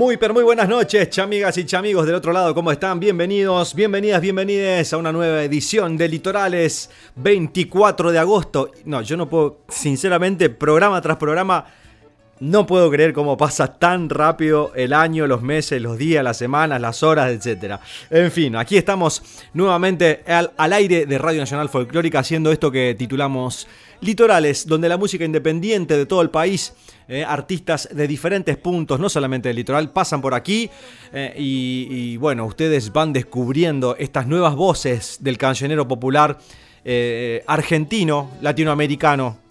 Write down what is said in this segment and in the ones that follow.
Muy, pero muy buenas noches, chamigas y chamigos del otro lado, ¿cómo están? Bienvenidos, bienvenidas, bienvenides a una nueva edición de Litorales 24 de agosto. No, yo no puedo, sinceramente, programa tras programa, no puedo creer cómo pasa tan rápido el año, los meses, los días, las semanas, las horas, etc. En fin, aquí estamos nuevamente al, aire de Radio Nacional Folclórica haciendo esto que titulamos Litorales, donde la música independiente de todo el país eh, artistas de diferentes puntos, no solamente del litoral, pasan por aquí eh, y, bueno, ustedes van descubriendo estas nuevas voces del cancionero popular eh, argentino, latinoamericano,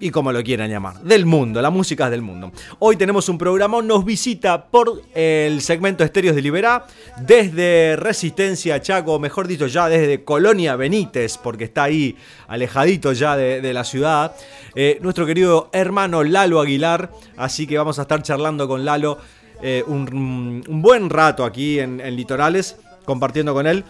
y como lo quieran llamar, del mundo, la música del mundo. Hoy tenemos un programa, nos visita por el segmento Estéreos de Liberá, desde Resistencia Chaco, mejor dicho, ya desde Colonia Benítez, porque está ahí alejadito ya de, la ciudad, eh, nuestro querido hermano Lalo Aguilar, así que vamos a estar charlando con Lalo eh, un, buen rato aquí en Litorales, compartiendo con él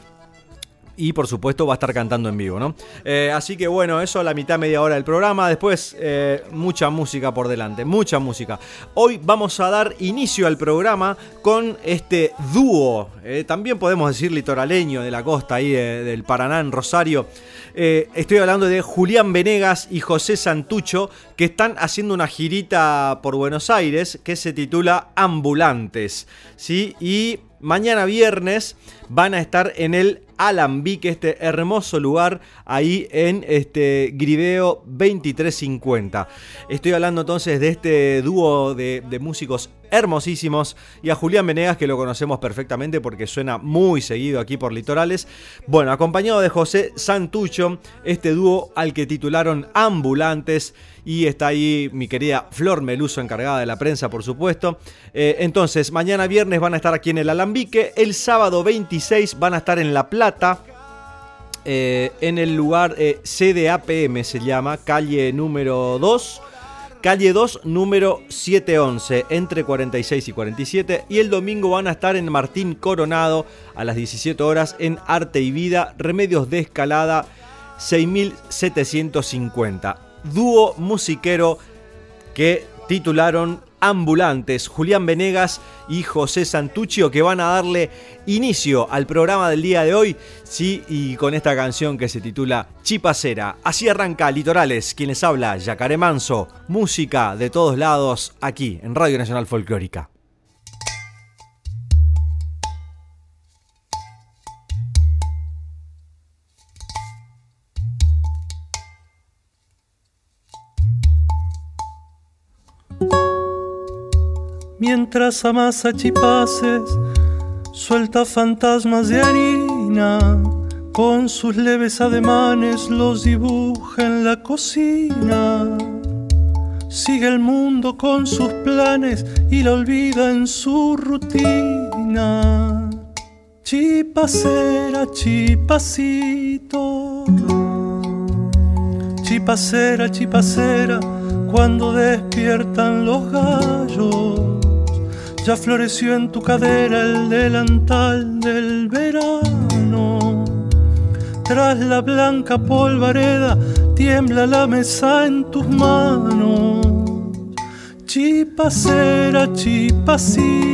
y por supuesto va a estar cantando en vivo, ¿no? Eh, así que bueno, eso a la mitad, media hora del programa. Después, eh, mucha música por delante, mucha música. Hoy vamos a dar inicio al programa con este dúo, eh, también podemos decir litoraleño de la costa ahí del Paraná en Rosario. estoy hablando de Julián Venegas y José Santucho, que están haciendo una girita por Buenos Aires que se titula Ambulantes, ¿sí? Y mañana viernes van a estar en el Alambique, este hermoso lugar ahí en este Griveo 2350. Estoy hablando entonces de este dúo de, músicos hermosísimos y a Julián Venegas que lo conocemos perfectamente porque suena muy seguido aquí por Litorales. Bueno, acompañado de José Santucho, este dúo al que titularon Ambulantes y está ahí mi querida Flor Meluso encargada de la prensa por supuesto. Eh, entonces, mañana viernes van a estar aquí en el Alambique, el sábado 26 van a estar en La Plata. Eh, en el lugar eh, CDAPM se llama, calle número 2, calle 2, número 711, entre 46 y 47. Y el domingo van a estar en Martín Coronado a las 17 horas en Arte y Vida, Remedios de Escalada 6750. Dúo musiquero que titularon ambulantes, Julián Venegas y José Santuccio, que van a darle inicio al programa del día de hoy, sí, y con esta canción que se titula Chipacera. Así arranca Litorales, quienes habla Yacaré Manso, música de todos lados aquí en Radio Nacional Folclórica. Mientras amasa chipaces, suelta fantasmas de harina, con sus leves ademanes los dibuja en la cocina. Sigue el mundo con sus planes y la olvida en su rutina. Chipacera, chipacito. Chipacera, chipacera, cuando despiertan los gallos ya floreció en tu cadera el delantal del verano. Tras la blanca polvareda tiembla la mesa en tus manos. Chipacera, chipacito.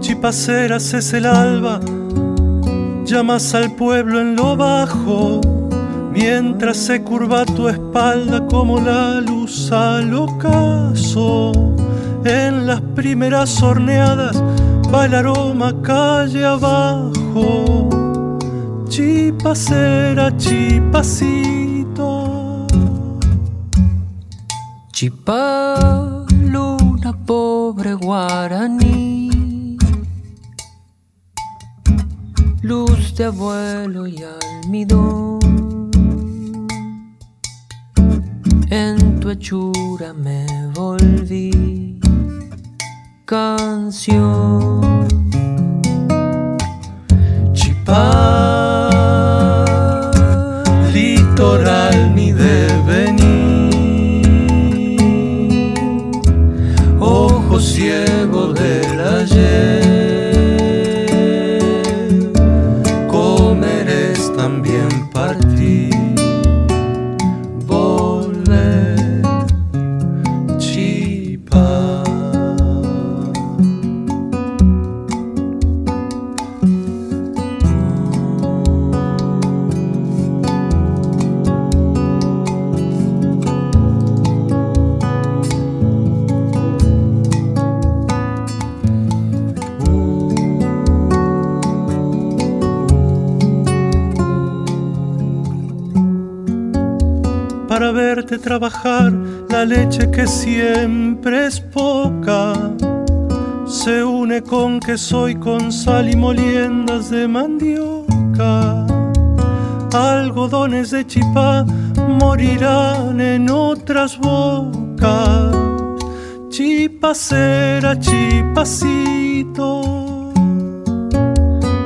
Chipacera, es el alba. Llamas al pueblo en lo bajo mientras se curva tu espalda como la luz al ocaso. En las primeras horneadas va el aroma calle abajo. Chipacera, chipacito. Chipa, luna pobre guaraní. Luz de abuelo y almidón. En tu hechura me volví canción. Chipá, litoral que soy con sal y moliendas de mandioca. Algodones de chipá morirán en otras bocas. Chipacera, chipacito.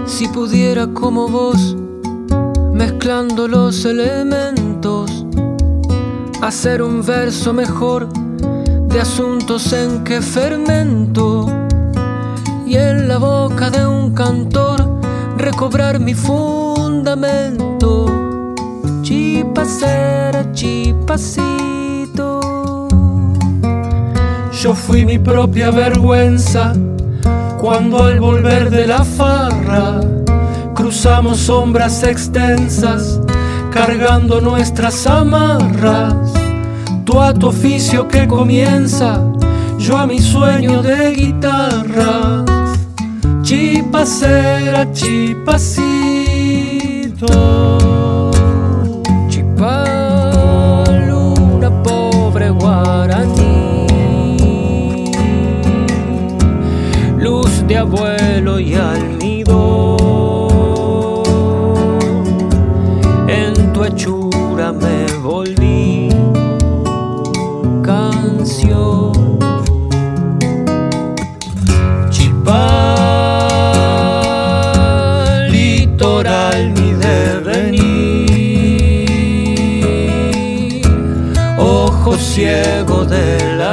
Si pudiera como vos, mezclando los elementos hacer un verso mejor de asuntos en que fermento y en la boca de un cantor recobrar mi fundamento. Chipacera, chipacito. Yo fui mi propia vergüenza cuando al volver de la farra cruzamos sombras extensas cargando nuestras amarras. Tú a tu oficio que comienza, yo a mi sueño de guitarra. Chipacera, chipacito. Chipal, una pobre guaraní. Luz de abuelo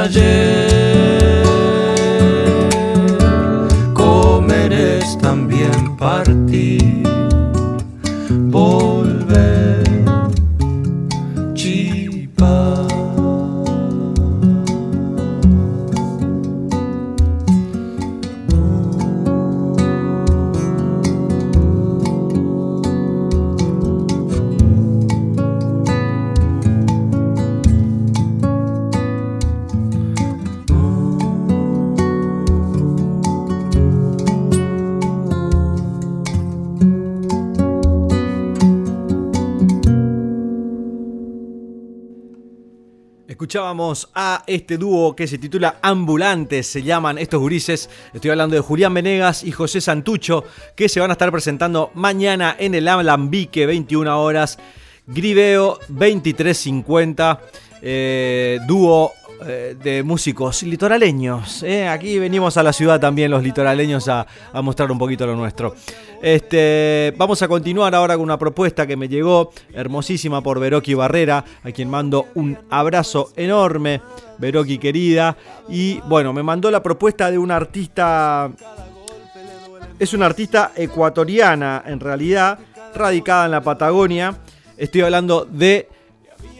del A este dúo que se titula Ambulantes, se llaman estos gurises. Estoy hablando de Julián Venegas y José Santucho, que se van a estar presentando mañana en el Alambique, 21 horas. Griveo 2350, eh, dúo eh, de músicos litoraleños. Eh. Aquí venimos a la ciudad también los litoraleños a, mostrar un poquito lo nuestro. Este, vamos a continuar ahora con una propuesta que me llegó hermosísima por Veroki Barrera, a quien mando un abrazo enorme, Veroki querida. Y bueno, me mandó la propuesta de una artista, es una artista ecuatoriana en realidad, radicada en la Patagonia. Estoy hablando de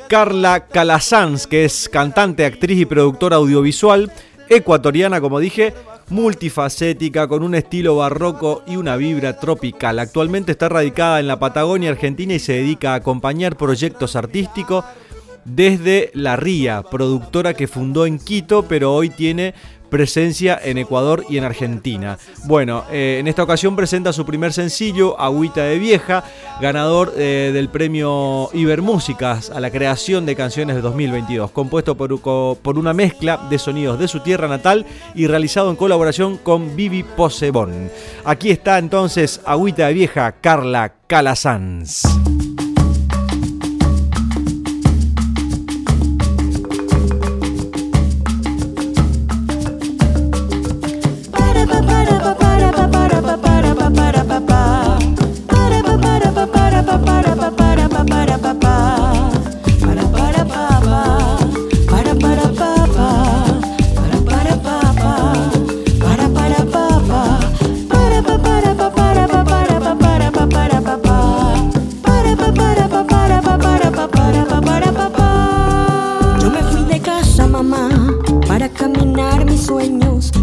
Carla Calasanz, que es cantante, actriz y productora audiovisual, ecuatoriana, como dije, multifacética, con un estilo barroco y una vibra tropical. Actualmente está radicada en la Patagonia Argentina y se dedica a acompañar proyectos artísticos desde La Ría, productora que fundó en Quito, pero hoy tiene presencia en Ecuador y en Argentina. Bueno, eh, en esta ocasión presenta su primer sencillo, Agüita de Vieja, ganador eh, del premio Ibermúsicas a la creación de canciones de 2022, compuesto por, una mezcla de sonidos de su tierra natal y realizado en colaboración con Vivi Posebón. Aquí está entonces Agüita de Vieja, Carla Calasanz.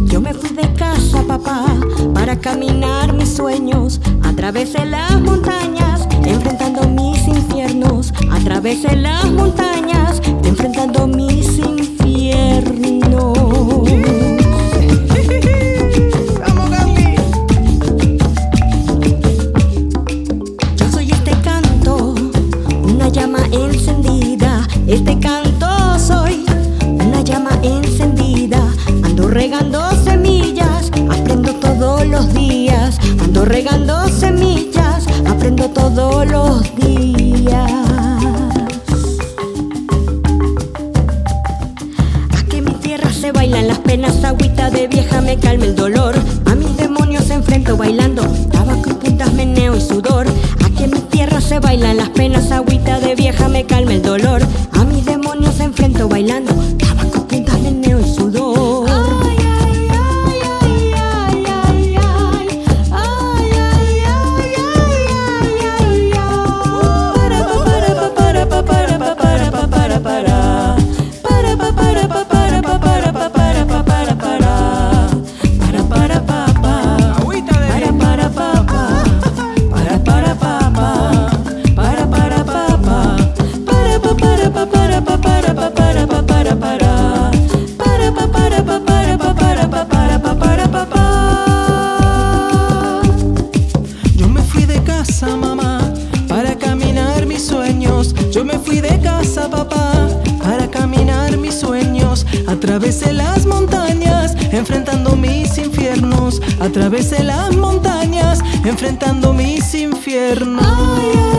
yo me fui de casa, papá, para caminar mis sueños, a las montañas, enfrentando mis infiernos, a las montañas, enfrentando mis infiernos. aprendo todos los días. Aquí en mi tierra se bailan las penas, agüita de vieja me calma el dolor. A mis demonios enfrento bailando, tabaco y puntas, meneo y sudor. Aquí en mi tierra se bailan las penas, agüita de vieja me calma el dolor. Atravesé las montañas, enfrentando mis infiernos. Atravesé las montañas, enfrentando mis infiernos.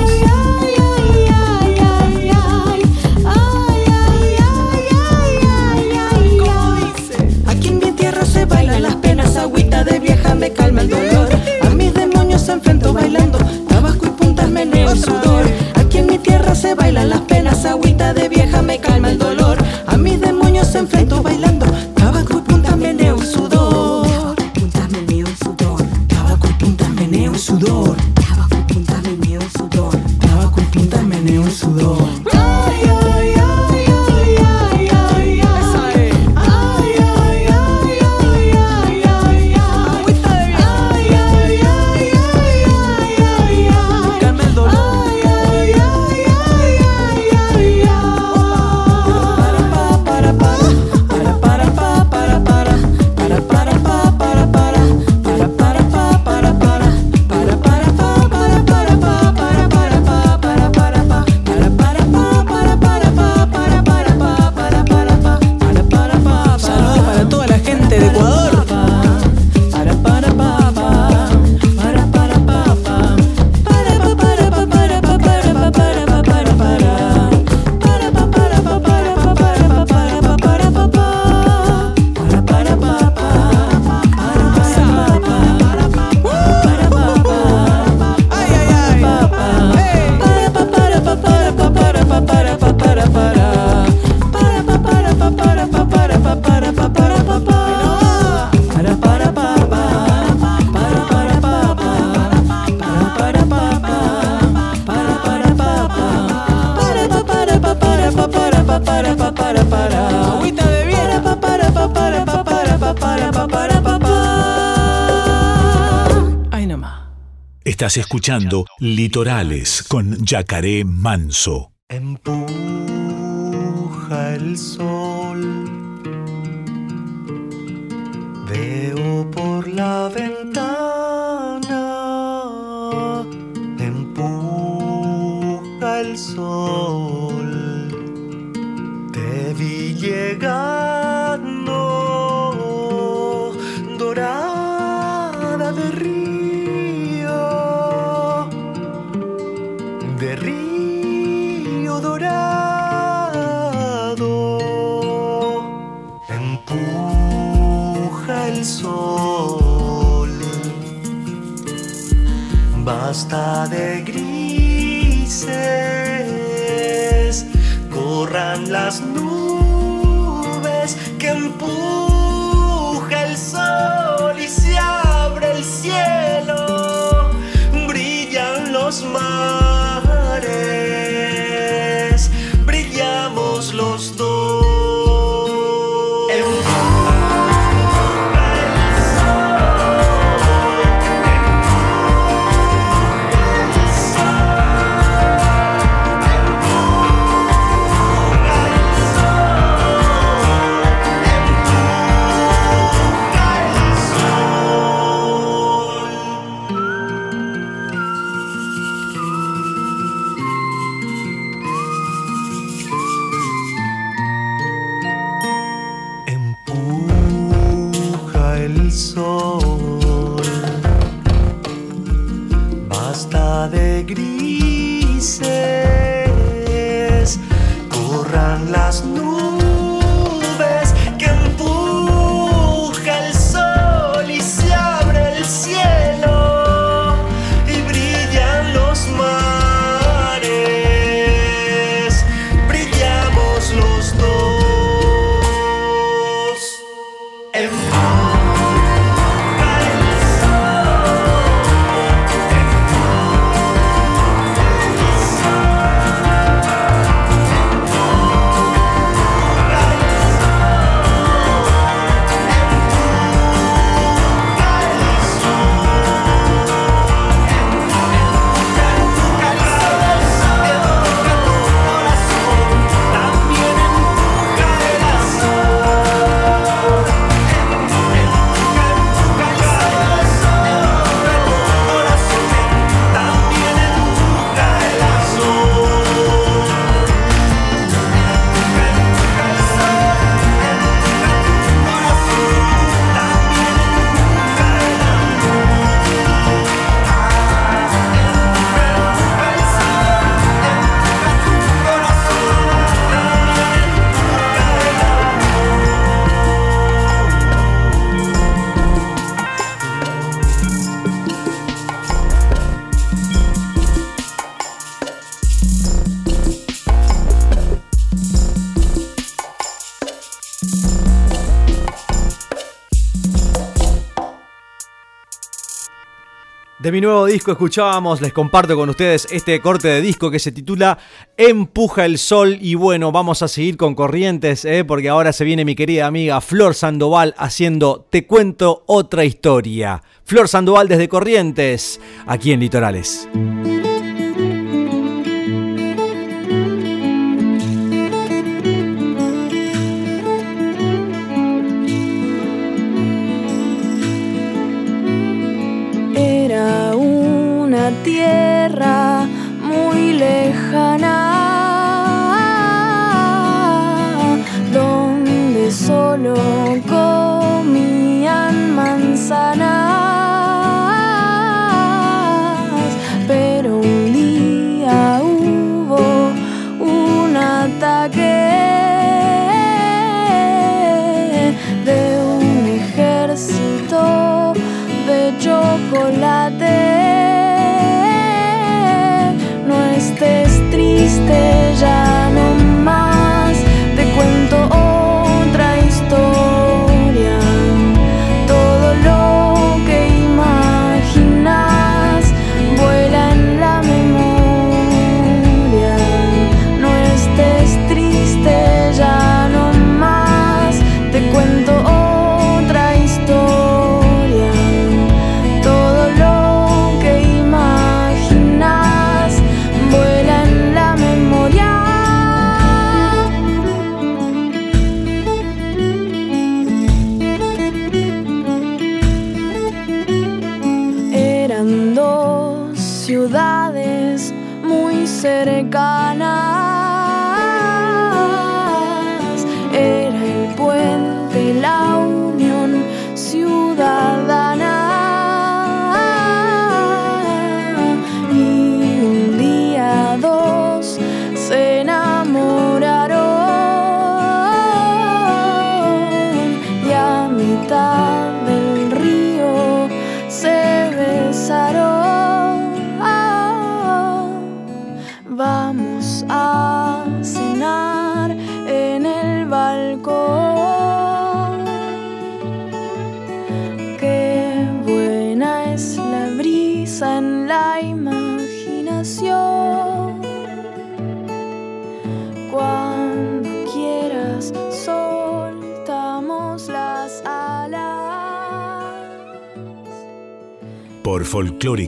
Estás escuchando Litorales con Yacaré Manso. Empuja el sol. Veo por la ventana basta de mi nuevo disco escuchábamos, les comparto con ustedes este corte de disco que se titula Empuja el Sol y bueno, vamos a seguir con corrientes ¿eh? porque ahora se viene mi querida amiga Flor Sandoval haciendo Te cuento otra historia. Flor Sandoval desde Corrientes, aquí en Litorales.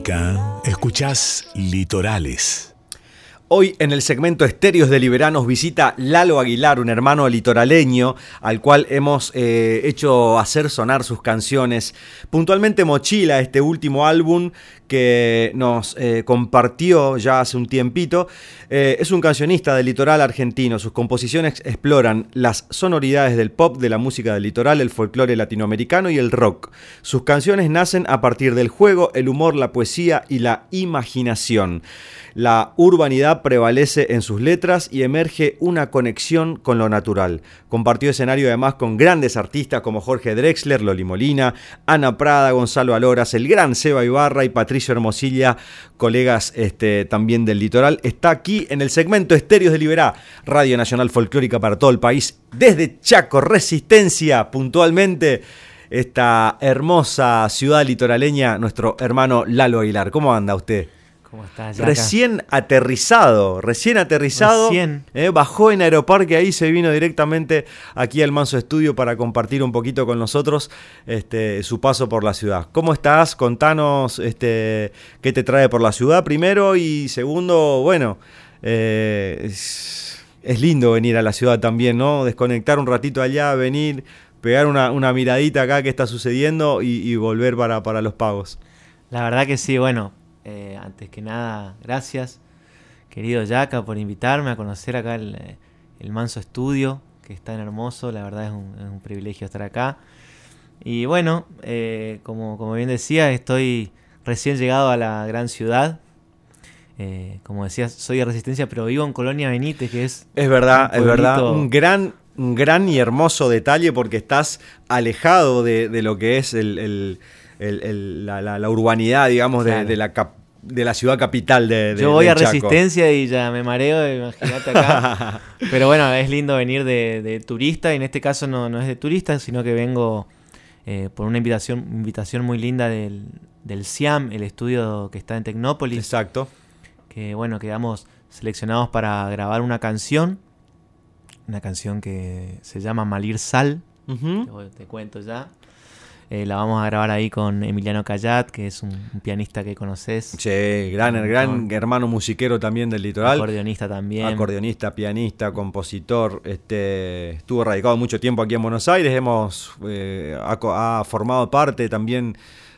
Folclórica escuchás Litorales. Hoy en el segmento de Liberanos visita Lalo Aguilar, un hermano litoraleño al cual hemos eh, hecho hacer sonar sus canciones. Puntualmente Mochila, este último álbum que nos eh, compartió ya hace un tiempito, eh, es un cancionista del litoral argentino. Sus composiciones exploran las sonoridades del pop, de la música del litoral, el folclore latinoamericano y el rock. Sus canciones nacen a partir del juego, el humor, la poesía y la imaginación. La urbanidad prevalece en sus letras y emerge una conexión con lo natural. Compartió escenario además con grandes artistas como Jorge Drexler, Loli Molina, Ana Prada, Gonzalo Aloras, el gran Seba Ibarra y Patricio Hermosilla, colegas este, también del litoral. Está aquí en el segmento Estéreos de Liberá, Radio Nacional Folclórica para todo el país, desde Chaco, Resistencia, puntualmente esta hermosa ciudad litoraleña, nuestro hermano Lalo Aguilar. ¿Cómo anda usted? ¿Cómo estás? Recién aterrizado, recién aterrizado. Recién. eh, bajó en Aeroparque, ahí se vino directamente aquí al Manso Estudio para compartir un poquito con nosotros este, su paso por la ciudad. ¿Cómo estás? Contanos este, qué te trae por la ciudad primero y segundo, bueno, eh, es, es lindo venir a la ciudad también, ¿no? Desconectar un ratito allá, venir, pegar una, una miradita acá qué está sucediendo y, y volver para, para los pagos. La verdad que sí, bueno, eh, antes que nada, gracias, querido Yaka, por invitarme a conocer acá el, eh, el Manso Estudio, que es tan hermoso, la verdad es un, es un privilegio estar acá. Y bueno, eh, como, como bien decía, estoy recién llegado a la gran ciudad. Eh, como decías, soy de Resistencia, pero vivo en Colonia Benítez, que es... Es verdad, Un es verdad. Un gran, un gran y hermoso detalle porque estás alejado de, de lo que es el, el- el- el- la, la- la urbanidad, digamos, de- Claro. de, la cap- de la ciudad capital de, de- Yo voy de a Chaco. Resistencia y ya me mareo, imagínate acá. Pero bueno, es lindo venir de, de turista y en este caso no, no es de turista, sino que vengo eh, por una invitación, invitación muy linda del, del CIAM, el estudio que está en Tecnópolis, Exacto. que bueno, quedamos seleccionados para grabar una canción, una canción que se llama Malir Sal, te, te cuento ya. Eh, la vamos a grabar ahí con Emiliano Cayat, que es un, un pianista que conoces, Sí, gran, Un gran hermano musiquero también del litoral. acordeonista también. Acordeonista, pianista, compositor, este, estuvo radicado mucho tiempo aquí en Buenos Aires, hemos eh, ha formado parte también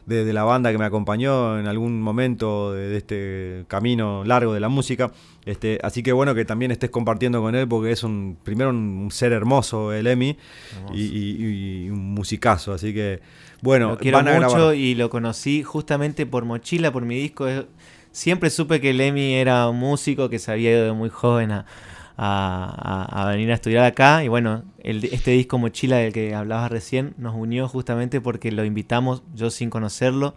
de, de la banda que me acompañó en algún momento de, de este camino largo de la música. Este, así que bueno que también estés compartiendo con él porque es un primero un ser hermoso el Emi y, y- y un musicazo, así que bueno, lo quiero van a mucho grabar. y lo conocí justamente por Mochila, por mi disco. Siempre supe que Lemmy era un músico que se había ido de muy joven a, a- a- a venir a estudiar acá. Y bueno, el- este disco Mochila del que hablabas recién nos unió justamente porque lo invitamos, yo sin conocerlo,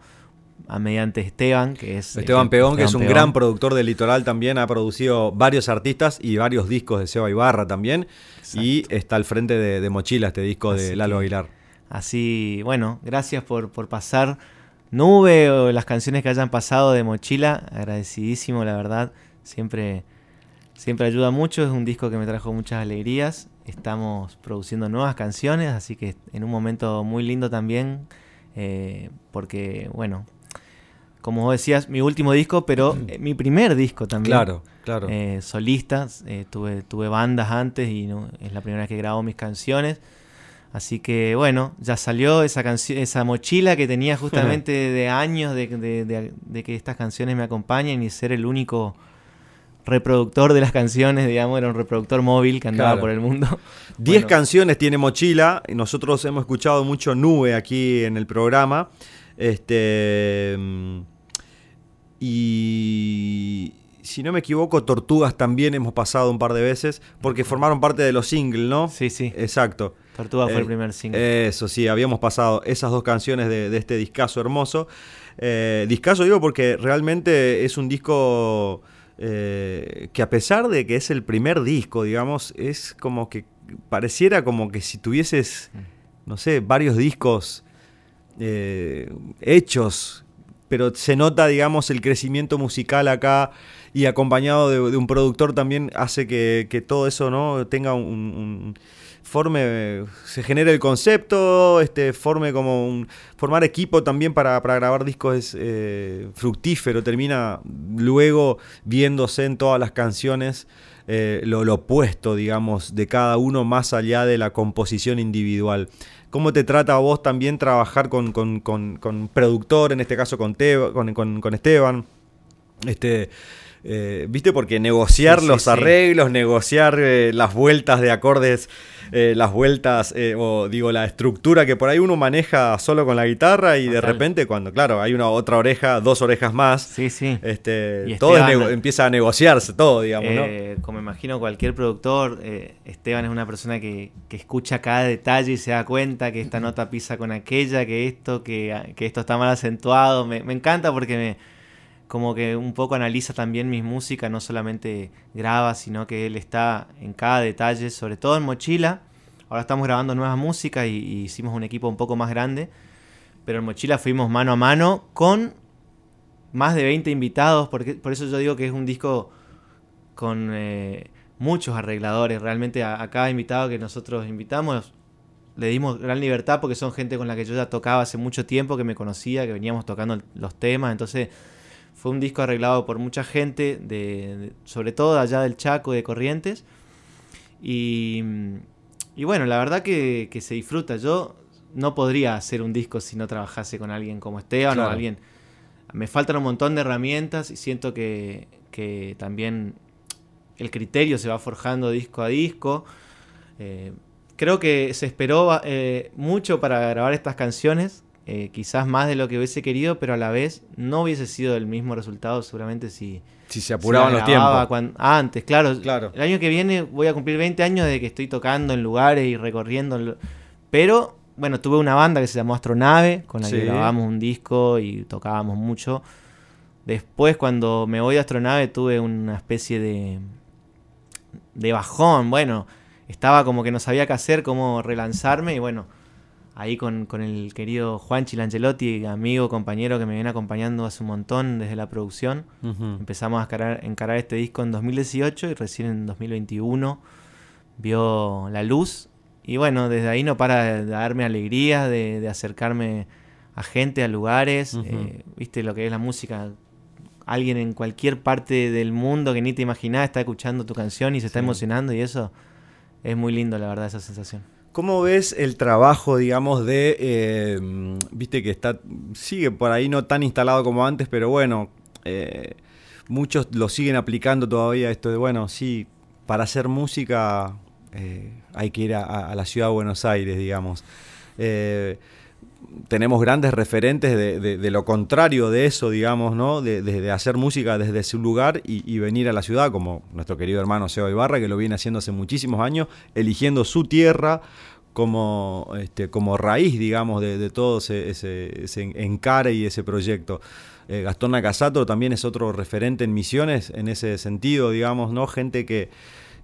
a mediante Esteban, que es... Esteban eh, Peón, que es un Esteban gran productor del litoral también, ha producido varios artistas y varios discos de Seba Ibarra también. Y está al frente de, de Mochila, este disco de Lalo que- Aguilar. Así, bueno, gracias por, por pasar Nube o las canciones que hayan pasado de Mochila. Agradecidísimo, la verdad. Siempre, siempre ayuda mucho. Es un disco que me trajo muchas alegrías. Estamos produciendo nuevas canciones, así que en un momento muy lindo también. eh, porque, bueno, como vos decías, mi último disco, pero eh, mi primer disco también. Claro, claro. Eh, solistas, eh, tuve, tuve bandas antes y no, es la primera vez que grabo mis canciones. Así que bueno, ya salió esa canción, esa mochila que tenía justamente de años de, de- de- de que estas canciones me acompañen y ser el único reproductor de las canciones, digamos, era un reproductor móvil que andaba Claro. por el mundo. Diez Bueno, canciones tiene Mochila. y Nosotros hemos escuchado mucho Nube aquí en el programa. Este. mm, Y. Si no me equivoco, Tortugas también hemos pasado un par de veces. Porque formaron parte de los singles, ¿no? Sí, sí. Exacto. Tortuga fue Eh, el primer single. Eso sí, habíamos pasado esas dos canciones de, de este discazo hermoso. Eh, discazo digo porque realmente es un disco eh, que a pesar de que es el primer disco, digamos, es como que pareciera como que si tuvieses, no sé, varios discos eh, hechos, pero se nota, digamos, el crecimiento musical acá y acompañado de, un productor también hace que, todo eso no tenga un- forme se genere el concepto este forme como un formar equipo también para, para grabar discos es eh, fructífero termina luego viéndose en todas las canciones eh, lo, opuesto, digamos, de cada uno más allá de la composición individual. ¿Cómo te trata a vos también trabajar con, con, con- con productor, en este caso con, Teba- con- con Esteban? Este, eh, ¿Viste? Porque negociar Sí, los sí. arreglos, negociar eh, las vueltas de acordes, eh, las vueltas, o digo, la estructura que por ahí uno maneja solo con la guitarra y de repente cuando, claro, hay una otra oreja, dos orejas más, Sí, sí. este, Y todo Esteban- empieza a negociarse, todo, digamos, ¿no? Como imagino cualquier productor, Esteban es una persona que, que escucha cada detalle y se da cuenta que esta nota pisa con aquella, que esto, que, que esto está mal acentuado. Me, me encanta porque me como que un poco analiza también mis músicas, no solamente graba, sino que él está en cada detalle, sobre todo en Mochila. Ahora estamos grabando nuevas músicas y, hicimos un equipo un poco más grande. Pero en Mochila fuimos mano a mano con más de 20 invitados, porque, por eso yo digo que es un disco con eh, muchos arregladores. Realmente a, cada invitado que nosotros invitamos le dimos gran libertad porque son gente con la que yo ya tocaba hace mucho tiempo, que me conocía, que veníamos tocando los temas. Entonces fue un disco arreglado por mucha gente, de, de- sobre todo allá del Chaco, de Corrientes. Y, y bueno, la verdad que, que se disfruta. Yo no podría hacer un disco si no trabajase con alguien como Esteban Claro. o alguien. Me faltan un montón de herramientas y siento que, que también el criterio se va forjando disco a disco. Eh, creo que se esperó eh, mucho para grabar estas canciones, eh, quizás más de lo que hubiese querido, pero a la vez no hubiese sido el mismo resultado seguramente si, Si se apuraban los tiempos. cuan- antes, claro. Claro. El año que viene voy a cumplir 20 años de que estoy tocando en lugares y recorriendo. Pero, bueno, tuve una banda que se llamó Astronave, con la Sí. que grabamos un disco y tocábamos mucho. Después, cuando me voy de Astronave, tuve una especie de, de bajón. Bueno, estaba como que no sabía qué hacer, cómo relanzarme. Y bueno, ahí con, con el querido Juan Chilangelotti, amigo, compañero que me viene acompañando hace un montón desde la producción. Empezamos a encarar, encarar este disco en 2018 y recién en 2021 vio la luz. Y bueno, desde ahí no para de darme alegría, de, de acercarme a gente, a lugares. Eh, Viste lo que es la música. Alguien en cualquier parte del mundo que ni te imaginás está escuchando tu canción y se está Sí. emocionando y eso es muy lindo, la verdad, esa sensación. ¿Cómo ves el trabajo, digamos, de, eh, viste que está, sigue por ahí no tan instalado como antes, pero bueno, eh, muchos lo siguen aplicando todavía esto de, bueno, sí, para hacer música eh, hay que ir a, a la ciudad de Buenos Aires, digamos. Tenemos grandes referentes de, lo contrario de eso, digamos, ¿no? De, hacer música desde su lugar y, venir a la ciudad, como nuestro querido hermano Seba Ibarra, que lo viene haciendo hace muchísimos años, eligiendo su tierra como, este, como raíz, digamos, de, todo ese, encare y ese proyecto. Eh, Gastón Nakasato también es otro referente en misiones en ese sentido, digamos, ¿no? Gente que,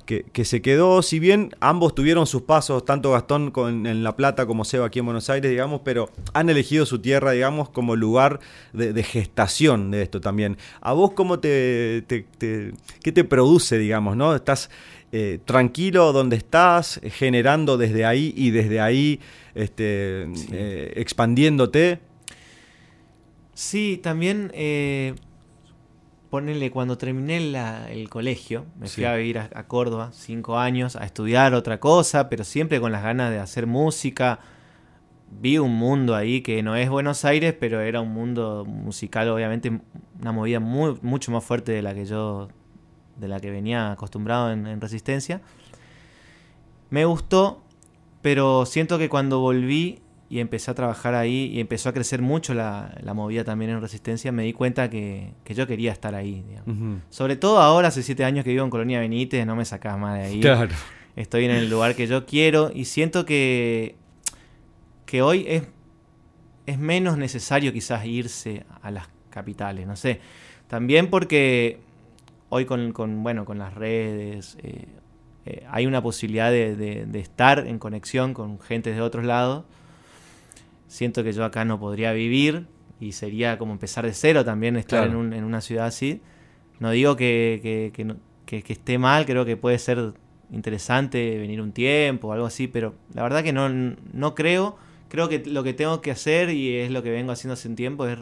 que, que se quedó, si bien ambos tuvieron sus pasos, tanto Gastón con- en La Plata como Seba aquí en Buenos Aires, digamos, pero han elegido su tierra, digamos, como lugar de, de gestación de esto también. ¿A vos cómo te, te- te- qué te produce, digamos, no? ¿Estás eh, tranquilo donde estás, generando desde ahí y desde ahí este, eh, expandiéndote? Sí, también eh, ponele, cuando terminé la- el colegio, me fui Sí. a vivir a, a Córdoba cinco años a estudiar otra cosa, pero siempre con las ganas de hacer música. Vi un mundo ahí que no es Buenos Aires, pero era un mundo musical, obviamente, una movida muy, mucho más fuerte de la que yo, de la que venía acostumbrado en, en Resistencia. Me gustó, pero siento que cuando volví y empecé a trabajar ahí y empezó a crecer mucho la, la movida también en Resistencia, me di cuenta que, que yo quería estar ahí. Sobre todo ahora, hace siete años que vivo en Colonia Benítez, no me sacás más de ahí. Claro. Estoy en el lugar que yo quiero y siento que, que hoy es, es menos necesario quizás irse a las capitales, no sé. También porque hoy con, con, bueno, con las redes eh, eh, hay una posibilidad de, de- de estar en conexión con gente de otros lados. Siento que yo acá no podría vivir y sería como empezar de cero también estar Claro. en, un- en una ciudad así. No digo que, que- que no- que- esté mal, creo que puede ser interesante venir un tiempo o algo así, pero la verdad que no, no creo. Creo que lo que tengo que hacer, y es lo que vengo haciendo hace un tiempo, es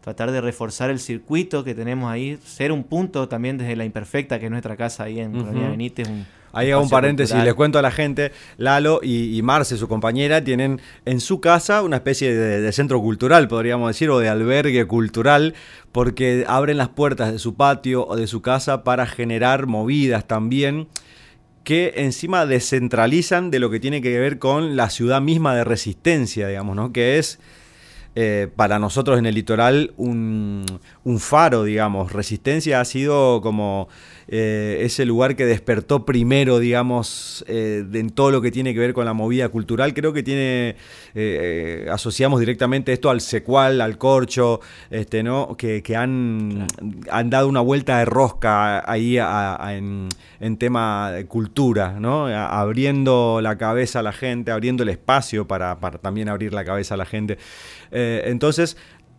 tratar de reforzar el circuito que tenemos ahí, ser un punto también desde la imperfecta, que es nuestra casa ahí en Colonia. Benítez. un Ahí hago un paréntesis, cultural. les cuento a la gente, Lalo y, y Marce, su compañera, tienen en su casa una especie de, de centro cultural, podríamos decir, o de albergue cultural, porque abren las puertas de su patio o de su casa para generar movidas también que encima descentralizan de lo que tiene que ver con la ciudad misma de resistencia, digamos, ¿no? Que es eh, para nosotros en el litoral un, un faro, digamos. Resistencia ha sido como eh, ese lugar que despertó primero, digamos, eh, en todo lo que tiene que ver con la movida cultural. Creo que tiene, eh, asociamos directamente esto al secual, al corcho, este, ¿no? Que, que han, han dado una vuelta de rosca ahí a- a- en, en tema de cultura, ¿no? Abriendo la cabeza a la gente, abriendo el espacio para, para también abrir la cabeza a la gente. Entonces,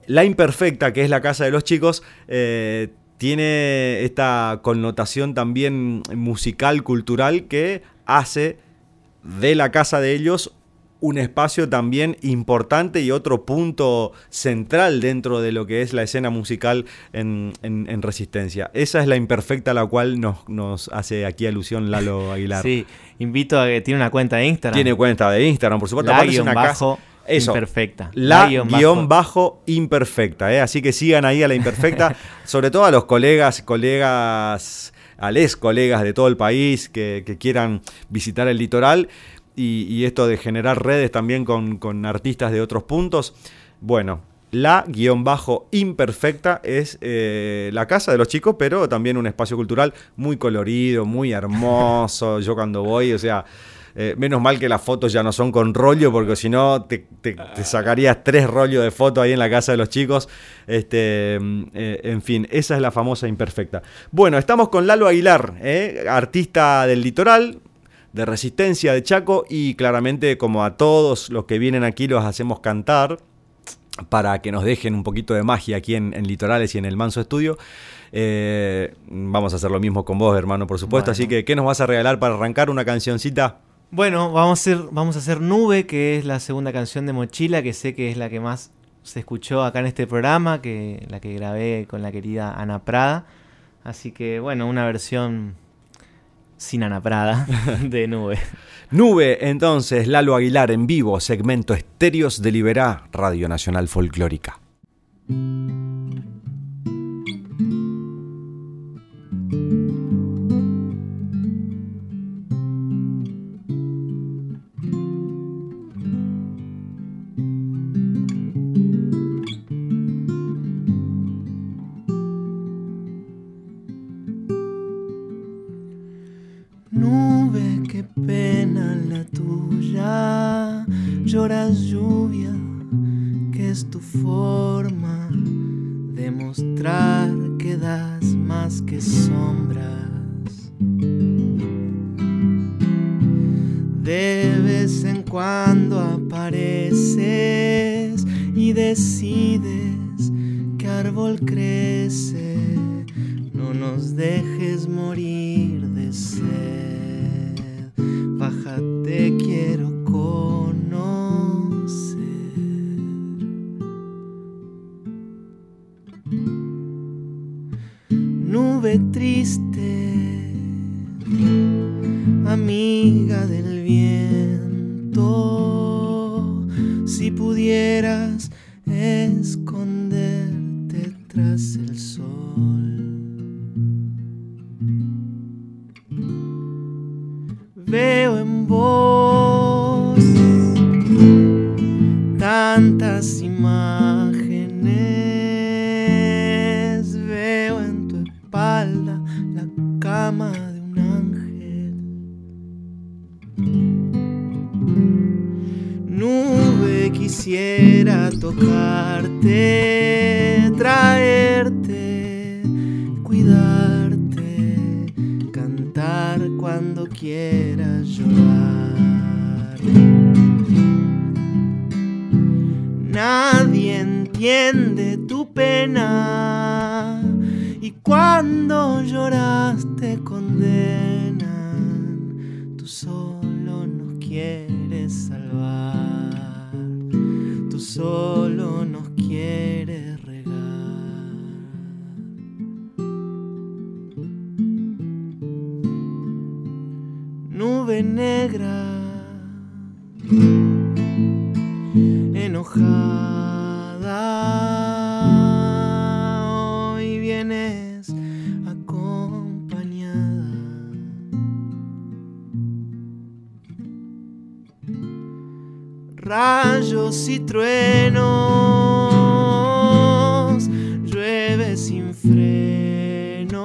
la imperfecta, que es la casa de los chicos, eh, tiene esta connotación también musical, cultural, que hace de la casa de ellos un espacio también importante y otro punto central dentro de lo que es la escena musical en, en- en Resistencia. Esa es la imperfecta a la cual nos, nos hace aquí alusión Lalo Aguilar. Sí, invito a que tiene una cuenta de Instagram. Tiene cuenta de Instagram, por supuesto. Aparte es una bajo casa- Eso, imperfecta. La, La guion guion, bajo. bajo imperfecta. ¿eh? Así que sigan ahí a la imperfecta, sobre todo a los colegas, colegas, a les colegas de todo el país que, que quieran visitar el litoral y, y esto de generar redes también con, con artistas de otros puntos. Bueno, la guion bajo imperfecta es eh, la casa de los chicos, pero también un espacio cultural muy colorido, muy hermoso. Yo cuando voy, o sea, eh, menos mal que las fotos ya no son con rollo, porque si no te, te- te sacarías tres rollos de fotos ahí en la casa de los chicos. Este, mm, eh, en fin, esa es la famosa imperfecta. Bueno, estamos con Lalo Aguilar, eh, artista del litoral, de resistencia de Chaco, y claramente, como a todos los que vienen aquí, los hacemos cantar para que nos dejen un poquito de magia aquí en, en Litorales y en el Manso Estudio. Eh, vamos a hacer lo mismo con vos, hermano, por supuesto. Bueno. Así que, ¿qué nos vas a regalar para arrancar una cancioncita? Bueno, vamos a, hacer, Nube, que es la segunda canción de Mochila, que sé que es la que más se escuchó acá en este programa, que la que grabé con la querida Ana Prada. Así que, bueno, una versión sin Ana Prada de Nube. Nube, entonces, Lalo Aguilar en vivo, segmento Estéreos de Liberá, Radio Nacional Folclórica. Quisiera tocarte, traerte, cuidarte, cantar cuando quieras llorar. Nadie entiende tu pena y cuando lloras te condenan. Tú solo nos quieres salvar, solo nos quiere regar. Nube negra, enojada. Rayos y truenos, llueve sin freno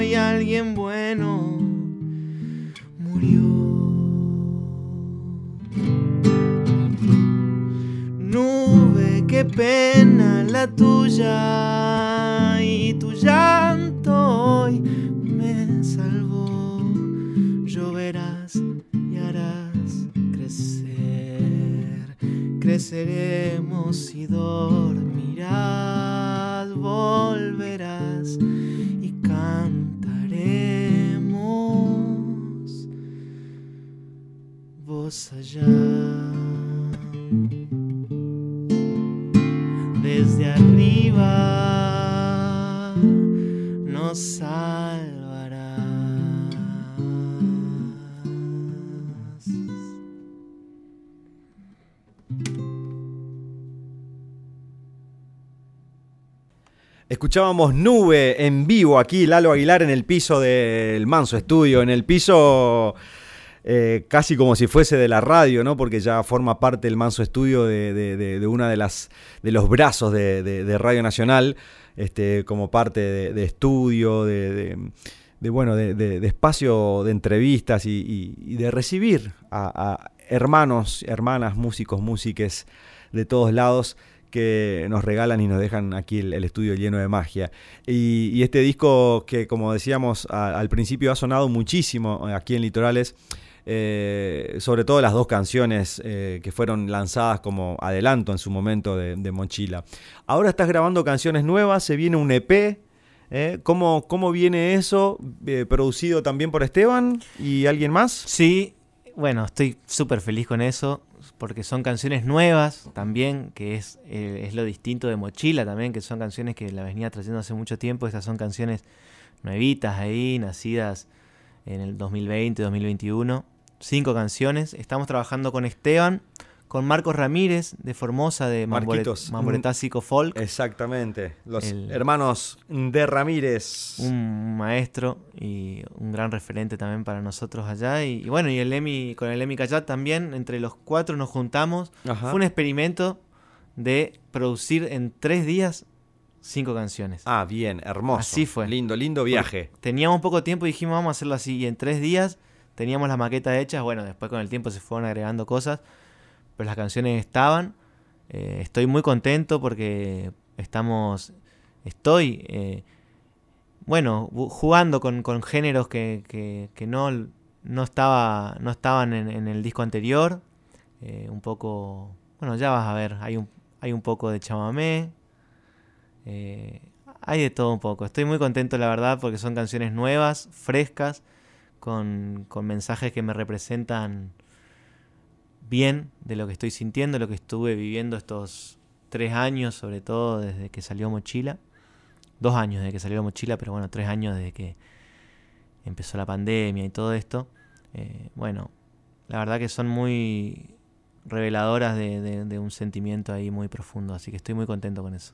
y alguien bueno murió. Nube, qué pena la tuya y tu Creceremos y dormirás, volverás y cantaremos. Voz allá. Desde arriba nos Escuchábamos Nube en vivo aquí, Lalo Aguilar en el piso del Manso Estudio, en el piso eh, casi como si fuese de la radio, ¿no? Porque ya forma parte el Manso Estudio de, de, de, de las de los brazos de, Radio Nacional, este, como parte de, estudio, de, bueno, de, espacio de entrevistas y de recibir a, a hermanos, hermanas, músicos, músiques de todos lados que nos regalan y nos dejan aquí el, estudio lleno de magia. Y, este disco que, como decíamos al principio, ha sonado muchísimo aquí en Litorales, eh, sobre todo las dos canciones eh, que fueron lanzadas como adelanto en su momento de, de Mochila. Ahora estás grabando canciones nuevas, se viene un EP. ¿eh? ¿Cómo, ¿Cómo viene eso? Eh, ¿Producido también por Esteban y alguien más? Sí, bueno, estoy súper feliz con eso, porque son canciones nuevas también, que es, eh, es lo distinto de Mochila también, que son canciones que la venía trayendo hace mucho tiempo. Estas son canciones nuevitas ahí, nacidas en el 2020, 2021. Cinco canciones. Estamos trabajando con Esteban, con Marcos Ramírez de Formosa, de. Mamboretásico Folk. Exactamente. Los El- hermanos de Ramírez. un maestro y un gran referente también para nosotros allá. Y, y bueno, y el Emi, con el Emi Cayat también, entre los cuatro nos juntamos. Ajá. Fue un experimento de producir en tres días cinco canciones. Ah, bien, hermoso. Así fue. Lindo, lindo viaje. Teníamos poco tiempo y dijimos vamos a hacerlo así. Y en tres días teníamos las maquetas hechas. Bueno, después con el tiempo se fueron agregando cosas. Pero las canciones estaban. Eh, estoy muy contento porque estamos. Estoy. eh, bueno, bu- jugando con, géneros que, que- que no, no, estaba, no estaban en, el disco anterior. Eh, un poco. Bueno, ya vas a ver. Hay un, hay un poco de chamamé. Hay de todo un poco. Estoy muy contento, la verdad, porque son canciones nuevas, frescas, con, con mensajes que me representan bien de lo que estoy sintiendo, lo que estuve viviendo estos tres años, sobre todo desde que salió Mochila. Dos años desde que salió Mochila, pero bueno, tres años desde que empezó la pandemia y todo esto. Eh, bueno, la verdad que son muy reveladoras de, de- de un sentimiento ahí muy profundo, así que estoy muy contento con eso.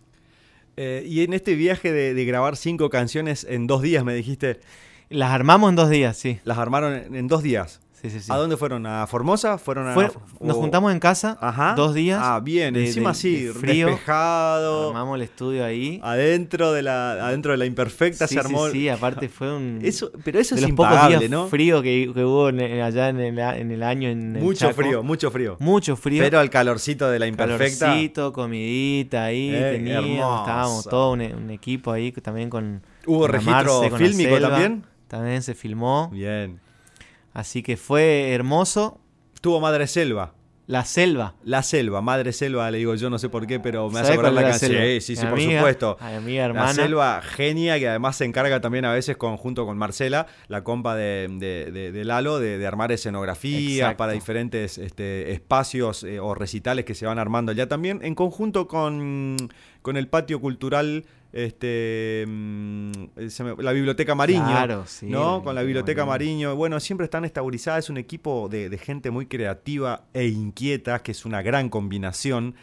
Eh, y en este viaje de, de grabar cinco canciones en dos días, me dijiste, Las armamos en dos días, sí. las armaron en, en dos días. Sí, sí, sí. ¿A dónde fueron? ¿A Formosa? ¿Fueron a.? Fue- nos o- juntamos en casa Ajá. dos días. Ah, bien, de- encima de- así, de frío. despejado. Armamos el estudio ahí. Adentro de la, adentro de la imperfecta sí, se armó. sí, sí, aparte fue un. Eso, pero eso de es los pocos impagable, días ¿no? frío que, que hubo en- allá en el, en el año. En el Mucho Chaco. frío, mucho frío. Mucho frío. Pero el calorcito de la imperfecta. Calorcito, comidita ahí, Eh, teníamos, estábamos todo un, un equipo ahí también con. ¿Hubo con registro Marce, con Selva. también? También se filmó. Bien. Así que fue hermoso. Tuvo Madre Selva. La selva. La selva, madre selva, le digo yo, no sé por qué, pero me hace ¿Sabés acordar la la canción. Sí, sí, sí, por amiga, supuesto. mi amiga, La hermana. selva genia, que además se encarga también a veces con, junto con Marcela, la compa de, de- de- de Lalo, de, armar escenografías para diferentes este, espacios eh, o recitales que se van armando allá también, en conjunto con, con el patio cultural Este, mm, me- la Biblioteca Mariño, Claro, sí, ¿no? Con la Biblioteca Mariño. Bueno, siempre están estabilizadas, es un equipo de, de gente muy creativa e inquieta, que es una gran combinación.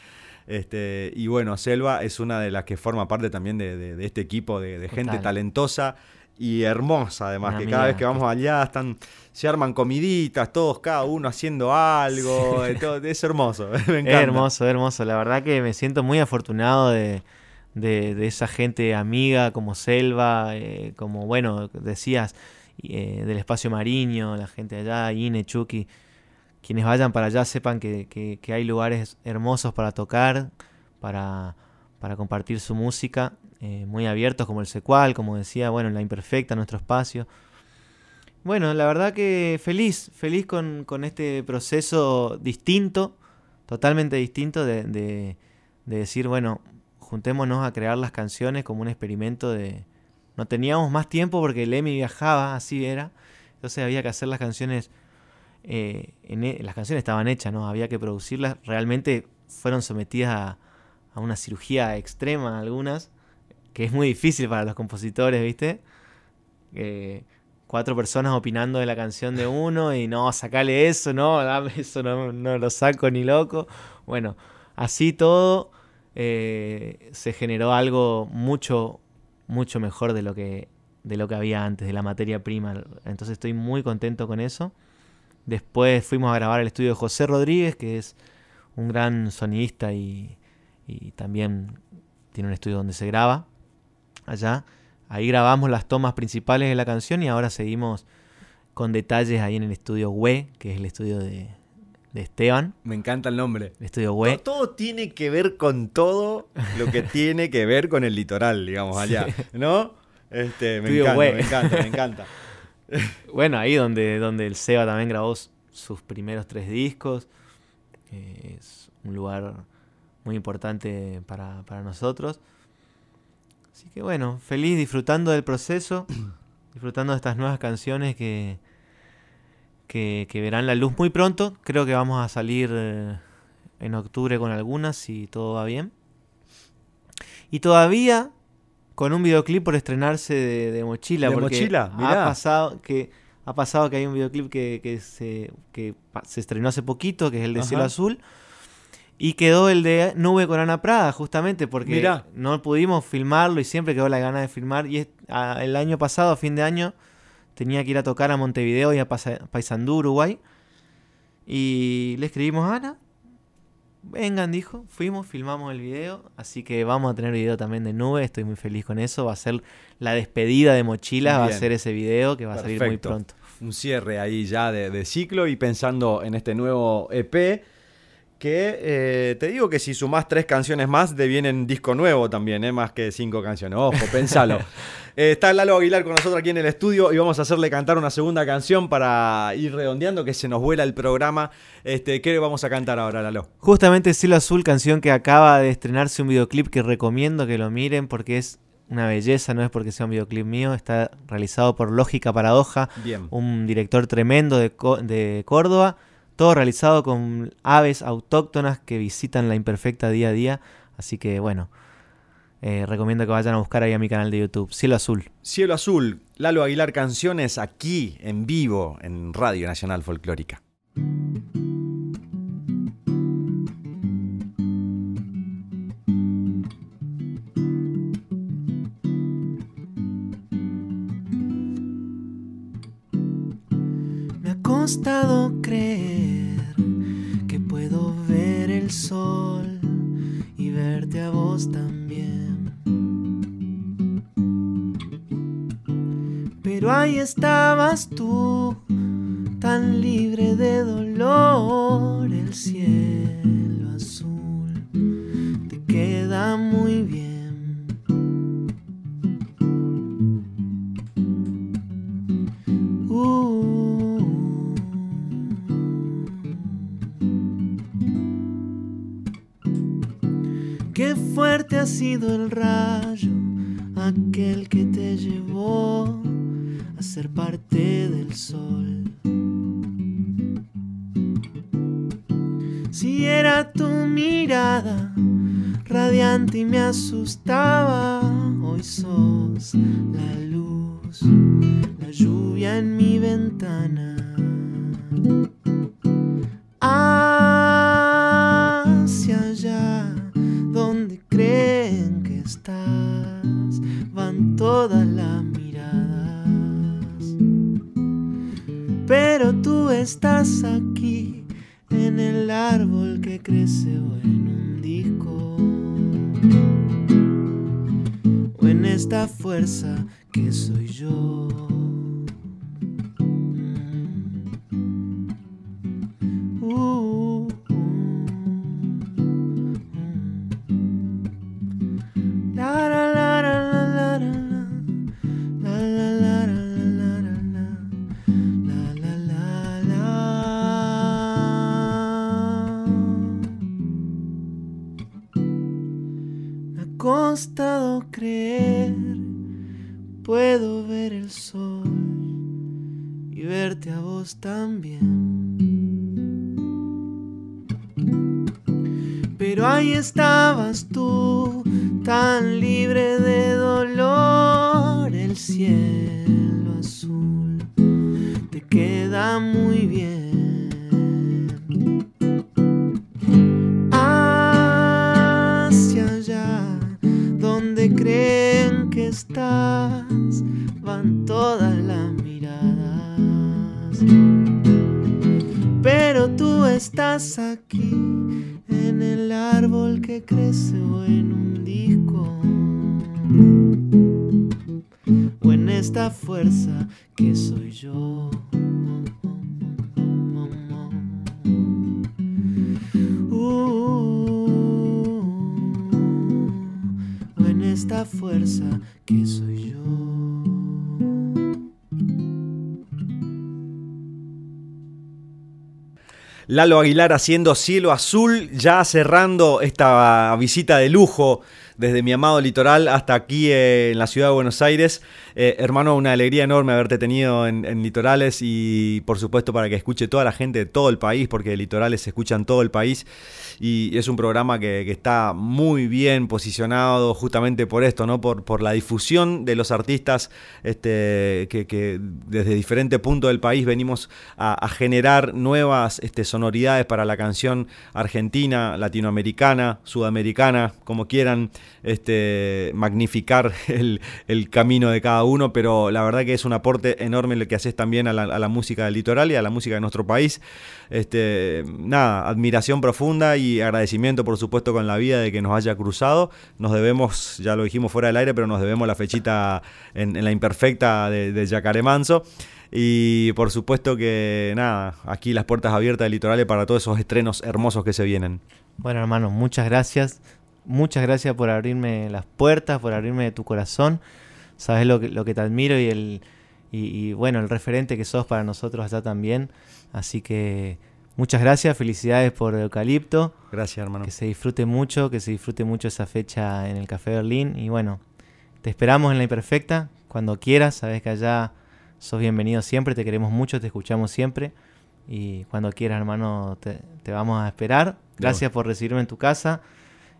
Este, y bueno, Selva es una de las que forma parte también de, de- de este equipo de, gente talentosa y hermosa, además, Una que cada vez que vamos allá están, se arman comiditas, todos, cada uno haciendo algo, todo, es hermoso, me encanta. Es hermoso, es hermoso. La verdad que me siento muy afortunado de, de- de esa gente amiga como Selva, eh, como, bueno, decías, eh, del espacio Mariño, la gente allá, Ine, Chucky. Quienes vayan para allá sepan que, que- que hay lugares hermosos para tocar, para, para compartir su música, eh, muy abiertos como el Secual, como decía, bueno, La Imperfecta, nuestro espacio. Bueno, la verdad que feliz, feliz con, con este proceso distinto, totalmente distinto de, de- de decir, bueno, juntémonos a crear las canciones como un experimento de... No teníamos más tiempo porque el Emi viajaba, así era. Entonces había que hacer las canciones... eh, e- las canciones estaban hechas, ¿no? Había que producirlas. Realmente fueron sometidas a, a una cirugía extrema algunas, que es muy difícil para los compositores, ¿viste? Eh, cuatro personas opinando de la canción de uno y no, sacale eso, no, dame eso, no, lo saco ni loco. Bueno, así todo eh, se generó algo mucho, mucho mejor de lo que de lo que había antes, de la materia prima. Entonces estoy muy contento con eso. Después fuimos a grabar el estudio de José Rodríguez, que es un gran sonidista y también tiene un estudio donde se graba allá. Ahí grabamos las tomas principales de la canción y ahora seguimos con detalles ahí en el estudio WE, que es el estudio de, de Esteban. Me encanta el nombre. El estudio Todo, WE. todo tiene que ver con todo lo que tiene que ver con el litoral, digamos, allá, ¿no? Este, me encanta, me encanta, me encanta. Bueno, ahí donde, donde el Seba también grabó sus primeros tres discos. Es un lugar muy importante para, para nosotros. Que bueno, feliz disfrutando del proceso, disfrutando de estas nuevas canciones que, que, que verán la luz muy pronto. Creo que vamos a salir eh, en octubre con algunas si todo va bien. Y todavía con un videoclip por estrenarse de, de Mochila. ¿De porque Mochila? Ha Mirá. pasado que ha pasado que hay un videoclip que, que se, que se estrenó hace poquito, que es el de Ajá. Cielo Azul. Y quedó el de Nube con Ana Prada, justamente porque Mirá. no pudimos filmarlo y siempre quedó la gana de filmar. Y es- a- el año pasado, a fin de año, tenía que ir a tocar a Montevideo y a Paysandú, Uruguay. Y le escribimos a Ana. Vengan, dijo. Fuimos, filmamos el video. Así que vamos a tener video también de Nube. Estoy muy feliz con eso. Va a ser la despedida de Mochila. Va a Bien. ser ese video que va a salir muy pronto. Un cierre ahí ya de, de ciclo y pensando en este nuevo EP. Que eh, te digo que si sumás tres canciones más, devienen disco nuevo también, ¿eh? más que cinco canciones. Ojo, pensalo. Eh, está Lalo Aguilar con nosotros aquí en el estudio y vamos a hacerle cantar una segunda canción para ir redondeando, que se nos vuela el programa. Este, ¿Qué vamos a cantar ahora, Lalo? Justamente Cielo Azul, canción que acaba de estrenarse un videoclip que recomiendo que lo miren porque es una belleza, no es porque sea un videoclip mío, está realizado por Lógica Paradoja, Bien. un director tremendo de, de Córdoba, todo realizado con aves autóctonas que visitan la imperfecta día a día, así que bueno, eh, recomiendo que vayan a buscar ahí a mi canal de YouTube, Cielo Azul. Cielo Azul, Lalo Aguilar Canciones aquí en vivo en Radio Nacional Folclórica. Costado creer que puedo ver el sol y verte a vos también. Pero ahí estabas tú, tan libre de dolor, el cielo azul te queda muy bien. Fuerte ha sido el rayo, aquel que te llevó a ser parte del sol. Si era tu mirada radiante y me asustaba, sos la luz, la lluvia en mi fuerza estás aquí, en el árbol que crece o en un disco o en esta fuerza que soy yo. Uh, o en esta fuerza que soy yo. Lalo Aguilar haciendo cielo azul, ya cerrando esta visita de lujo desde mi amado litoral hasta aquí eh, en la ciudad de Buenos Aires. Eh, hermano, una alegría enorme haberte tenido en, Litorales y por supuesto para que escuche toda la gente de todo el país, porque Litorales se escucha en todo el país y es un programa que, está muy bien posicionado justamente por esto, ¿no? Por, la difusión de los artistas este, que, desde diferentes puntos del país venimos a, a generar nuevas este, sonoridades para la canción argentina, latinoamericana, sudamericana, como quieran este, magnificar el, el, camino de cada uno, pero la verdad que es un aporte enorme lo que haces también a la, a la música del litoral y a la música de nuestro país. Este, nada, admiración profunda y agradecimiento por supuesto con la vida de que nos haya cruzado. Nos debemos, ya lo dijimos fuera del aire, pero nos debemos la fechita en, la imperfecta de, de Manso. Y por supuesto que nada, aquí las puertas abiertas del Litorales para todos esos estrenos hermosos que se vienen. Bueno, hermano, muchas gracias. Muchas gracias por abrirme las puertas, por abrirme tu corazón. Sabes lo que, lo que te admiro y el y, y, bueno, el referente que sos para nosotros allá también. Así que muchas gracias, felicidades por Eucalipto. Gracias, hermano. Que se disfrute mucho, que se disfrute mucho esa fecha en el Café Berlín. Y bueno, te esperamos en la Imperfecta, cuando quieras. Sabes que allá sos bienvenido siempre, te queremos mucho, te escuchamos siempre. Y cuando quieras, hermano, te, te vamos a esperar. Gracias por recibirme en tu casa.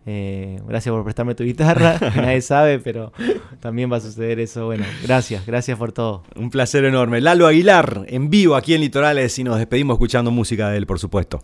Eh, gracias por prestarme tu guitarra, nadie sabe, pero también va a suceder eso. Bueno, gracias, gracias por todo. Un placer enorme. Lalo Aguilar, en vivo aquí en Litorales y nos despedimos escuchando música de él, por supuesto.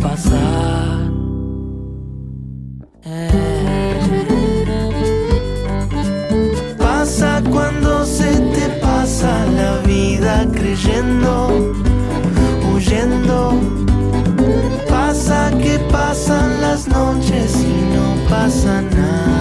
pasar. Eh. Pasa cuando se te pasa la vida creyendo, huyendo. Pasa que pasan las noches y no pasa nada.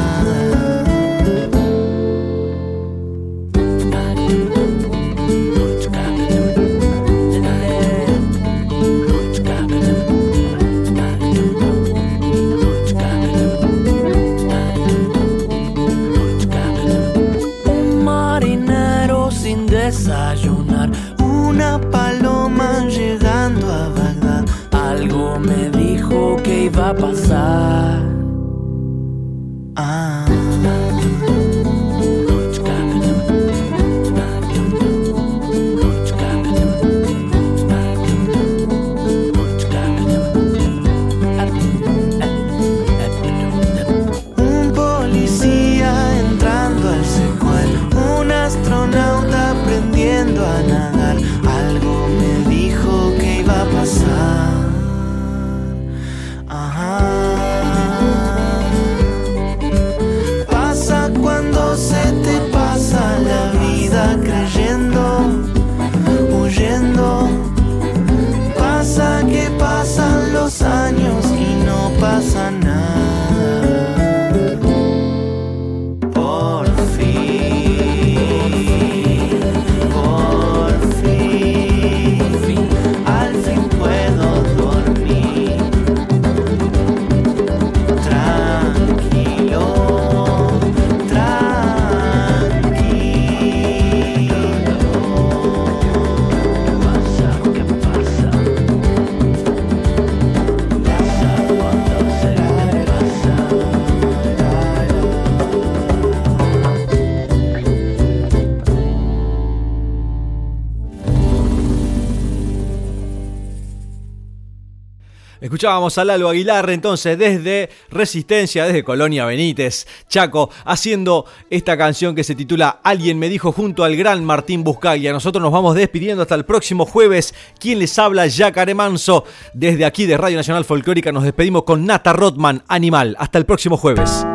Escuchábamos a Lalo Aguilar entonces desde Resistencia, desde Colonia Benítez, Chaco, haciendo esta canción que se titula Alguien me dijo junto al gran Martín Buscaglia. Nosotros nos vamos despidiendo hasta el próximo jueves. Quien les habla, Yacaré Manso. Desde aquí de Radio Nacional Folclórica nos despedimos con Nata Rotman, Animal. Hasta el próximo jueves.